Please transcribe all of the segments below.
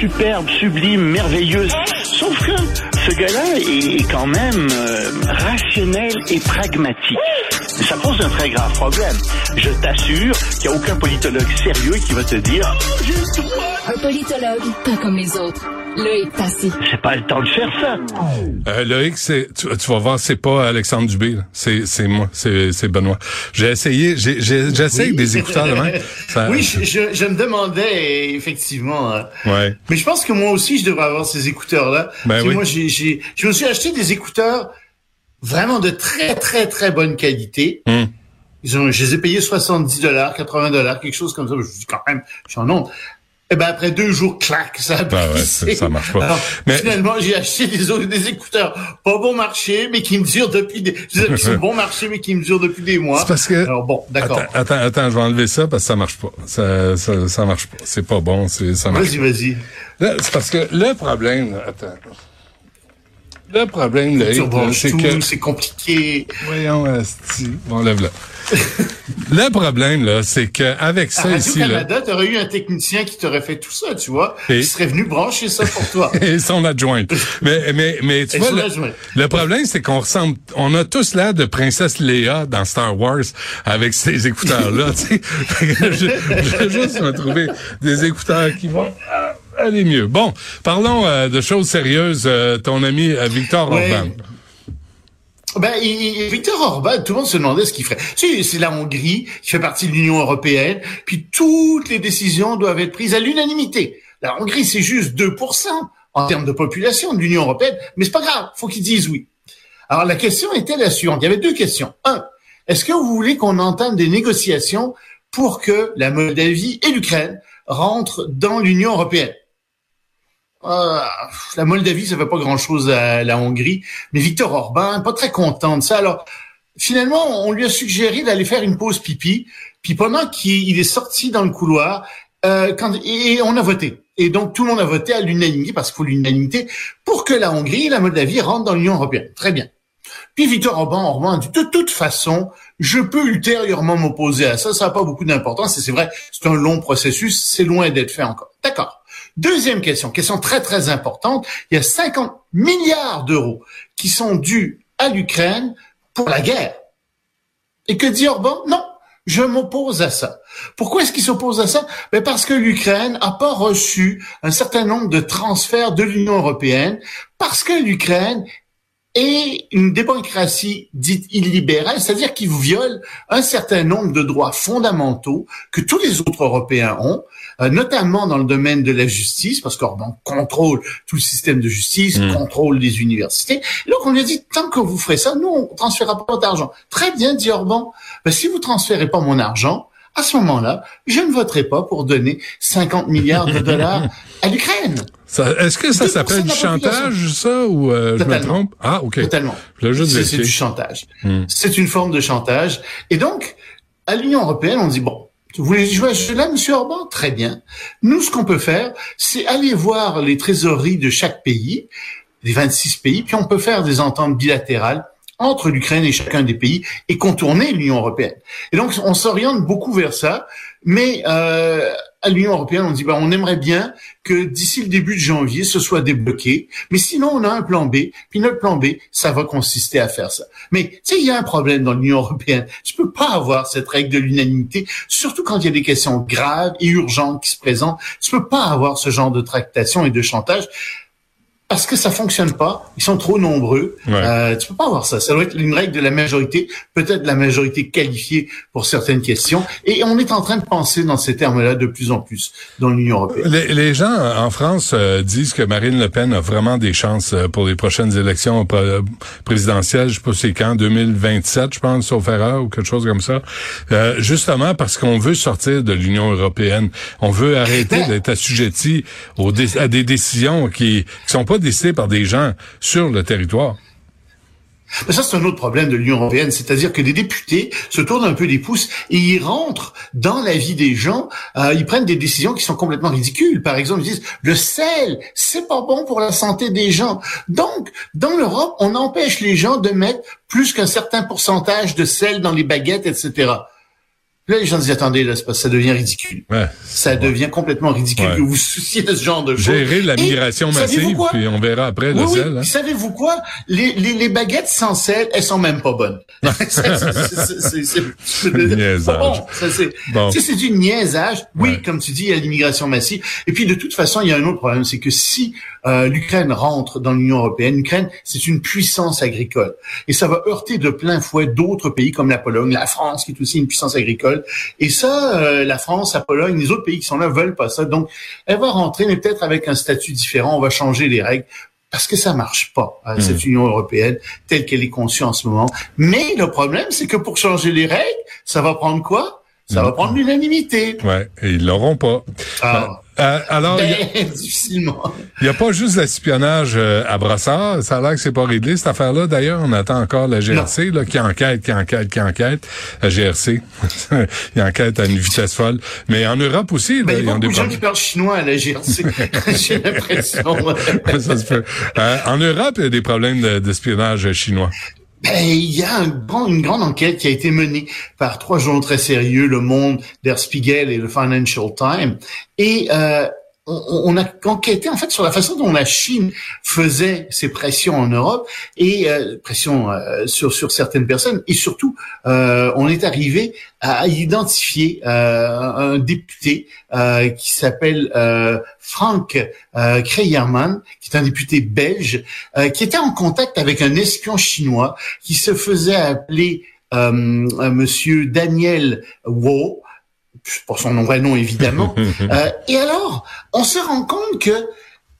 superbe, sublime, merveilleuse. Sauf que ce gars-là est quand même euh, rationnel et pragmatique. Ça pose un très grave problème. Je t'assure qu'il n'y a aucun politologue sérieux qui va te dire Un politologue, pas comme les autres. Loïc Passy. c'est pas le temps de faire ça. Euh, Loïc, c'est, tu, tu vas voir, c'est pas Alexandre Dubé, c'est, c'est moi, c'est, c'est Benoît. J'ai essayé, j'ai, j'ai, j'essaie avec des écouteurs de main. Ça- Oui, je, je, je me demandais effectivement. euh, Ouais. Mais je pense que moi aussi, je devrais avoir ces écouteurs-là. Ben oui. Moi, j'ai, j'ai, je me suis acheté des écouteurs vraiment de très, très, très bonne qualité. Hmm. Ils ont, je les ai payés 70 dollars, 80 dollars, quelque chose comme ça. Je me dis quand même, je suis en nombre. Et ben après deux jours, clac, ça a Ben ouais, ça- ça marche pas. Alors, Mais- finalement, j'ai acheté des, des écouteurs pas bon marché, mais qui me durent depuis des, qui sont bon marché, mais qui me durent depuis des mois. C'est parce que- Alors bon, d'accord. Attends, attends, attends, je vais enlever ça parce que ça marche pas. Ça, ça, ça marche pas. C'est pas bon, c'est, ça marche Vas-y, vas-y. C'est parce que le problème, attends. Le problème, Tu là, c'est que... c'est compliqué. Voyons, asti. Bon, lève-le. le problème, là, c'est que avec À ça ici, là, Radio-Canada, t'aurais eu un technicien qui t'aurait fait tout ça, tu vois. Et- Il serait venu brancher ça pour toi. et son adjointe. Mais, mais, mais tu Et vois, le, problème, c'est qu'on ressemble, on a tous l'air de princesse Léa dans Star Wars avec ces écouteurs-là, tu sais. je, je vais juste me trouver des écouteurs qui vont aller mieux. Bon, parlons euh, de choses sérieuses. Euh, ton ami euh, Victor Ouais. Orban. Ben, Victor Orban, tout le monde se demandait ce qu'il ferait. Tu sais, c'est la Hongrie qui fait partie de l'Union européenne, puis toutes les décisions doivent être prises à l'unanimité. La Hongrie, c'est juste 2% en termes de population de l'Union européenne, mais c'est pas grave, faut qu'ils disent oui. Alors la question était la suivante. Il y avait deux questions. Un, est-ce que vous voulez qu'on entame des négociations pour que la Moldavie et l'Ukraine rentrent dans l'Union européenne? Ah, la Moldavie, ça fait pas grand-chose à la Hongrie, mais Victor Orban, pas très content de ça. Alors, finalement, on lui a suggéré d'aller faire une pause pipi, puis pendant qu'il il est sorti dans le couloir, euh, quand, et on a voté. Et donc, tout le monde a voté à l'unanimité, parce qu'il faut l'unanimité, pour que la Hongrie et la Moldavie rentrent dans l'Union européenne. Très bien. Puis Victor Orban, Orban a dit, de toute façon, je peux ultérieurement m'opposer à ça, ça n'a pas beaucoup d'importance, et c'est vrai, c'est un long processus, c'est loin d'être fait encore. D'accord. Deuxième question, question très très importante, il y a 50 milliards d'euros qui sont dus à l'Ukraine pour la guerre. Et que dit Orban? Non, je m'oppose à ça. Pourquoi est-ce qu'il s'oppose à ça? Ben Parce que l'Ukraine n'a pas reçu un certain nombre de transferts de l'Union européenne, parce que l'Ukraine est une démocratie dite illibérale, c'est-à-dire qui viole un certain nombre de droits fondamentaux que tous les autres Européens ont, euh, notamment dans le domaine de la justice, parce qu'Orban contrôle tout le système de justice, Mm. contrôle les universités. Et donc on lui a dit, tant que vous ferez ça, nous, on transférera pas d'argent. Très bien, dit Orban. Ben, si vous transférez pas mon argent, à ce moment-là, je ne voterai pas pour donner 50 milliards de dollars à l'Ukraine. Est-ce que ça 2% s'appelle du chantage, ça, ou euh, je me trompe? Ah, OK. Totalement. C'est du chantage. Hmm. C'est une forme de chantage. Et donc, à l'Union européenne, on dit, bon, vous voulez jouer à ce jeu-là, Monsieur Orban? Très bien. Nous, ce qu'on peut faire, c'est aller voir les trésoreries de chaque pays, des 26 pays, puis on peut faire des ententes bilatérales entre l'Ukraine et chacun des pays et contourner l'Union européenne. Et donc, on s'oriente beaucoup vers ça, mais euh, à l'Union européenne, on dit, ben, on aimerait bien que d'ici le début de janvier, ce soit débloqué, mais sinon, on a un plan B, puis notre plan B, ça va consister à faire ça. Mais, tu sais, il y a un problème dans l'Union européenne. Tu peux pas avoir cette règle de l'unanimité, surtout quand il y a des questions graves et urgentes qui se présentent. Tu peux pas avoir ce genre de tractation et de chantage parce que ça fonctionne pas. Ils sont trop nombreux. Ouais. Euh, tu peux pas avoir ça. Ça doit être une règle de la majorité, peut-être de la majorité qualifiée pour certaines questions. Et on est en train de penser dans ces termes-là de plus en plus dans l'Union européenne. Les, les gens euh, en France euh, disent que Marine Le Pen a vraiment des chances euh, pour les prochaines élections pré- présidentielles. Je sais pas c'est quand, 2027, je pense, sauf erreur ou quelque chose comme ça. Euh, justement parce qu'on veut sortir de l'Union européenne. On veut arrêter Ben- d'être assujetti aux à des décisions qui, qui sont pas décidées par des gens sur le territoire. Mais ça, c'est un autre problème de l'Union européenne, c'est-à-dire que les députés se tournent un peu les pouces et ils rentrent dans la vie des gens. euh, ils prennent des décisions qui sont complètement ridicules. Par exemple, ils disent le sel, c'est pas bon pour la santé des gens. Donc, dans l'Europe, on empêche les gens de mettre plus qu'un certain pourcentage de sel dans les baguettes, etc. Là, les gens disent, attendez, là, ça devient ridicule. Ouais, ça devient complètement ridicule Ouais. que vous souciez de ce genre de choses. Gérer la Et migration savez-vous massive, puis on verra après Oui, le oui. sel. hein. Savez-vous quoi? Les, les, les baguettes sans sel, elles sont même pas bonnes. C'est- c'est- Niaisage. Bon, c'est du niaisage. Oui, comme tu dis, il y a l'immigration massive. Et puis, de toute façon, il y a un autre problème, c'est que si euh, l'Ukraine rentre dans l'Union européenne, l'Ukraine, c'est une puissance agricole. Et ça va heurter de plein fouet d'autres pays comme la Pologne, la France, qui est aussi une puissance agricole. Et ça, euh, la France, la Pologne, les autres pays qui sont là veulent pas ça. Donc, elle va rentrer, mais peut-être avec un statut différent. On va changer les règles parce que ça marche pas, euh, cette Union européenne telle qu'elle est conçue en ce moment. Mais le problème, c'est que pour changer les règles, ça va prendre quoi? Ça va prendre l'unanimité. Ouais, et ils l'auront pas. Ah, Euh, alors, il y a- ben, difficilement. il n'y a, pas juste l'espionnage euh, à Brossard. Ça a l'air que c'est pas réglé, cette affaire-là. D'ailleurs, on attend encore la GRC là, qui enquête, qui enquête, qui enquête. La GRC, il enquête à une vitesse folle. Mais en Europe aussi, là, Ben, il y a beaucoup des de gens qui parlent chinois à la GRC. J'ai l'impression. Ça se peut. Euh, en Europe, il y a des problèmes de- d'espionnage chinois. Ben, il y a un grand- une grande enquête qui a été menée par trois journaux très sérieux, Le Monde, Der Spiegel et le Financial Times. Et euh, on, a enquêté en fait sur la façon dont la Chine faisait ses pressions en Europe et euh, pressions euh, sur sur certaines personnes. Et surtout, euh, on est arrivé à identifier euh, un député euh, qui s'appelle euh, Frank Kreyerman, qui est un député belge, qui était en contact avec un espion chinois qui se faisait appeler Monsieur Daniel Wu, pour son vrai nom évidemment. Euh, et alors, on se rend compte que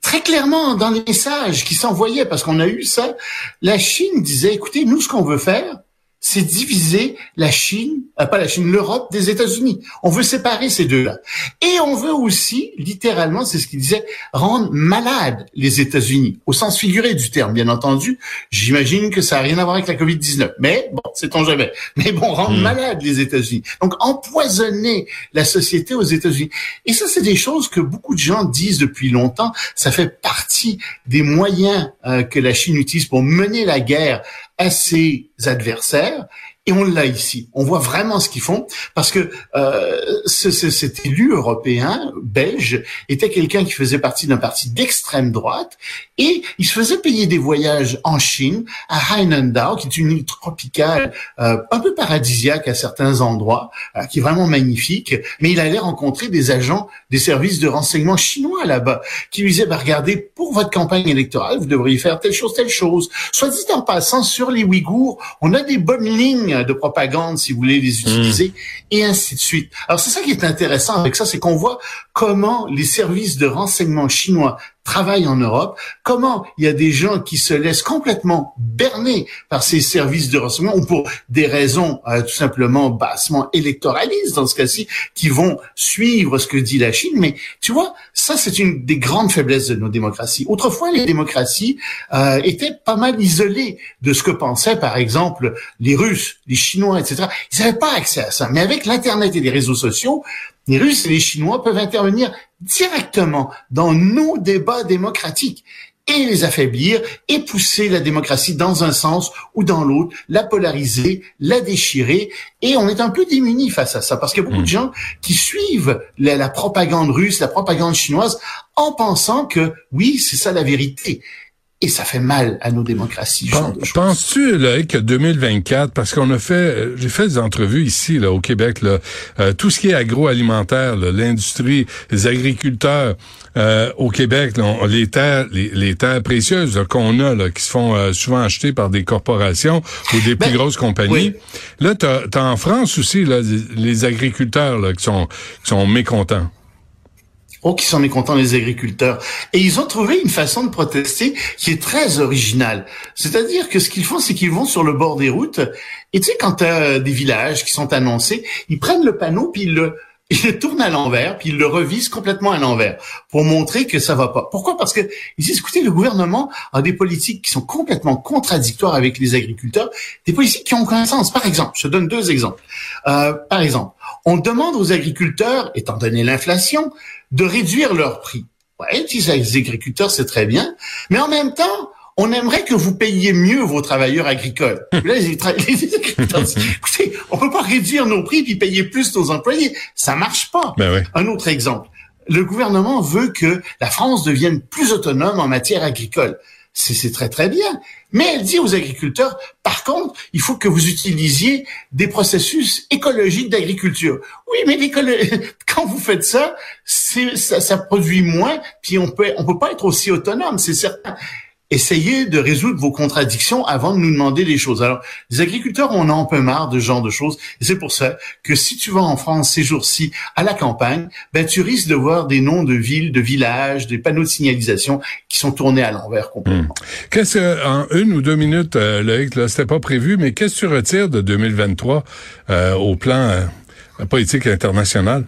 très clairement dans les messages qui s'envoyaient, parce qu'on a eu ça, la Chine disait, écoutez, nous, ce qu'on veut faire, c'est diviser la Chine, euh, pas la Chine, l'Europe des États-Unis. On veut séparer ces deux-là. Et on veut aussi, littéralement, c'est ce qu'il disait, rendre malades les États-Unis, au sens figuré du terme, bien entendu. J'imagine que ça n'a rien à voir avec la COVID-19. Mais bon, sait-on jamais. Mais bon, rendre Mm. malades les États-Unis. Donc, empoisonner la société aux États-Unis. Et ça, c'est des choses que beaucoup de gens disent depuis longtemps. Ça fait partie des moyens euh, que la Chine utilise pour mener la guerre à ses adversaires. Et on l'a ici. On voit vraiment ce qu'ils font parce que euh, ce, ce- cet élu européen belge était quelqu'un qui faisait partie d'un parti d'extrême droite et il se faisait payer des voyages en Chine, à Hainan-dao, qui est une île tropicale euh, un peu paradisiaque à certains endroits, euh, qui est vraiment magnifique. Mais il allait rencontrer des agents des services de renseignement chinois là-bas qui lui disaient, bah, regardez, pour votre campagne électorale, vous devriez faire telle chose, telle chose. Soit dit en passant, sur les Ouïghours, on a des bonnes lignes de propagande, si vous voulez les utiliser, et ainsi de suite. Alors, c'est ça qui est intéressant avec ça, c'est qu'on voit comment les services de renseignement chinois travaillent en Europe, comment il y a des gens qui se laissent complètement berner par ces services de renseignement, ou pour des raisons euh, tout simplement bassement électoralistes, dans ce cas-ci, qui vont suivre ce que dit la Chine. Mais tu vois, ça, c'est une des grandes faiblesses de nos démocraties. Autrefois, les démocraties euh, étaient pas mal isolées de ce que pensaient, par exemple, les Russes, les Chinois, etc. Ils n'avaient pas accès à ça. Mais avec l'Internet et les réseaux sociaux, les Russes et les Chinois peuvent intervenir directement dans nos débats démocratiques et les affaiblir et pousser la démocratie dans un sens ou dans l'autre, la polariser, la déchirer. Et on est un peu démunis face à ça parce qu'il y a beaucoup de gens qui suivent la, la propagande russe, la propagande chinoise en pensant que oui, c'est ça la vérité. Et ça fait mal à nos démocraties. choses. Penses-tu là, que 2024, parce qu'on a fait, euh, j'ai fait des entrevues ici là au Québec, là, euh, tout ce qui est agroalimentaire, l'industrie, les agriculteurs euh, au Québec, là, on- les terres, les, les terres précieuses qu'on a, là, qui se font euh, souvent acheter par des corporations ou des plus Ben, grosses compagnies. oui. Là, t'as as en France aussi là, les agriculteurs là, qui sont qui sont mécontents. Oh, qui sont mécontents les agriculteurs. Et ils ont trouvé une façon de protester qui est très originale. C'est-à-dire que ce qu'ils font, c'est qu'ils vont sur le bord des routes. Et tu sais, quand tu as des villages qui sont annoncés, ils prennent le panneau, puis ils le, ils le tournent à l'envers, puis ils le revisent complètement à l'envers pour montrer que ça va pas. Pourquoi? Parce que disent, écoutez, le gouvernement a des politiques qui sont complètement contradictoires avec les agriculteurs, des politiques qui ont aucun sens. Par exemple, je donne deux exemples. Euh, par exemple, on demande aux agriculteurs, étant donné l'inflation, de réduire leurs prix. Ouais, les agriculteurs, c'est très bien, mais en même temps, on aimerait que vous payiez mieux vos travailleurs agricoles. Là, les, agriculteurs disent, écoutez, on peut pas réduire nos prix puis payer plus nos employés. Ça marche pas. Ben Un autre exemple. Le gouvernement veut que la France devienne plus autonome en matière agricole. C'est très, très bien. Mais elle dit aux agriculteurs, par contre, il faut que vous utilisiez des processus écologiques d'agriculture. Oui, mais quand vous faites ça, ça, ça produit moins, puis on peut, on peut pas être aussi autonome, c'est certain essayez de résoudre vos contradictions avant de nous demander des choses. Alors, les agriculteurs, on un peu marre de ce genre de choses. Et c'est pour ça que si tu vas en France ces jours-ci à la campagne, ben, tu risques de voir des noms de villes, de villages, des panneaux de signalisation qui sont tournés à l'envers. Hmm. Qu'est-ce que, en une ou deux minutes, euh, Loïc, là, c'était pas prévu, mais qu'est-ce que tu retires de 2023 euh, au plan euh, politique international?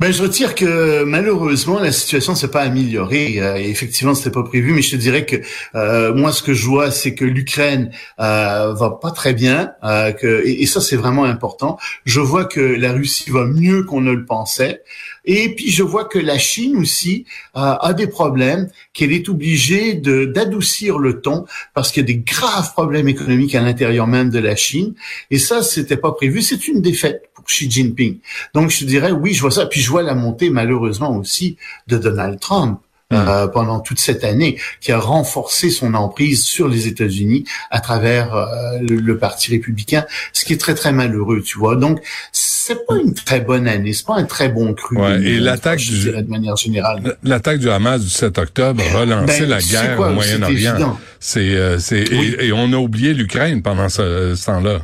Ben, je retire que malheureusement la situation s'est pas améliorée. Euh, effectivement, c'était pas prévu, mais je te dirais que euh, moi, ce que je vois, c'est que l'Ukraine euh, va pas très bien, euh, que, et, ça c'est vraiment important. Je vois que la Russie va mieux qu'on ne le pensait, et puis je vois que la Chine aussi a des problèmes, qu'elle est obligée de d'adoucir le ton parce qu'il y a des graves problèmes économiques à l'intérieur même de la Chine, et ça c'était pas prévu. C'est une défaite Xi Jinping. Donc je dirais oui, je vois ça. Puis je vois la montée malheureusement aussi de Donald Trump. Euh, hmm. pendant toute cette année, qui a renforcé son emprise sur les États-Unis à travers euh, le, Parti républicain, ce qui est très très malheureux, tu vois. Donc c'est pas une très bonne année, c'est pas un très bon cru. Ouais, et l'attaque du de manière générale, l'attaque du Hamas du 7 octobre a relancé ben, la guerre au Moyen-Orient. C'est euh, c'est et, on a oublié l'Ukraine pendant ce temps-là.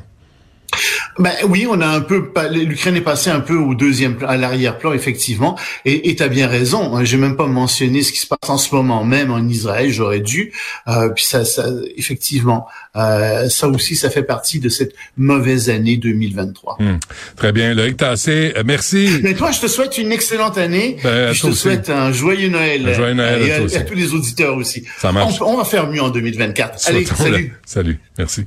Ben oui, on a un peu l'Ukraine est passée un peu au deuxième à l'arrière-plan effectivement et tu as bien raison, hein. j'ai même pas mentionné ce qui se passe en ce moment même en Israël, j'aurais dû euh, puis ça, ça effectivement euh, ça aussi ça fait partie de cette mauvaise année 2023. Hmm. Très bien, Loïc Tassé, euh, merci. Mais toi, je te souhaite une excellente année. Ben, je te souhaite un joyeux Noël. Un joyeux Noël et à, tous les auditeurs aussi. Ça marche. On, on, va faire mieux en 2024. Allez, salut. Salut, merci.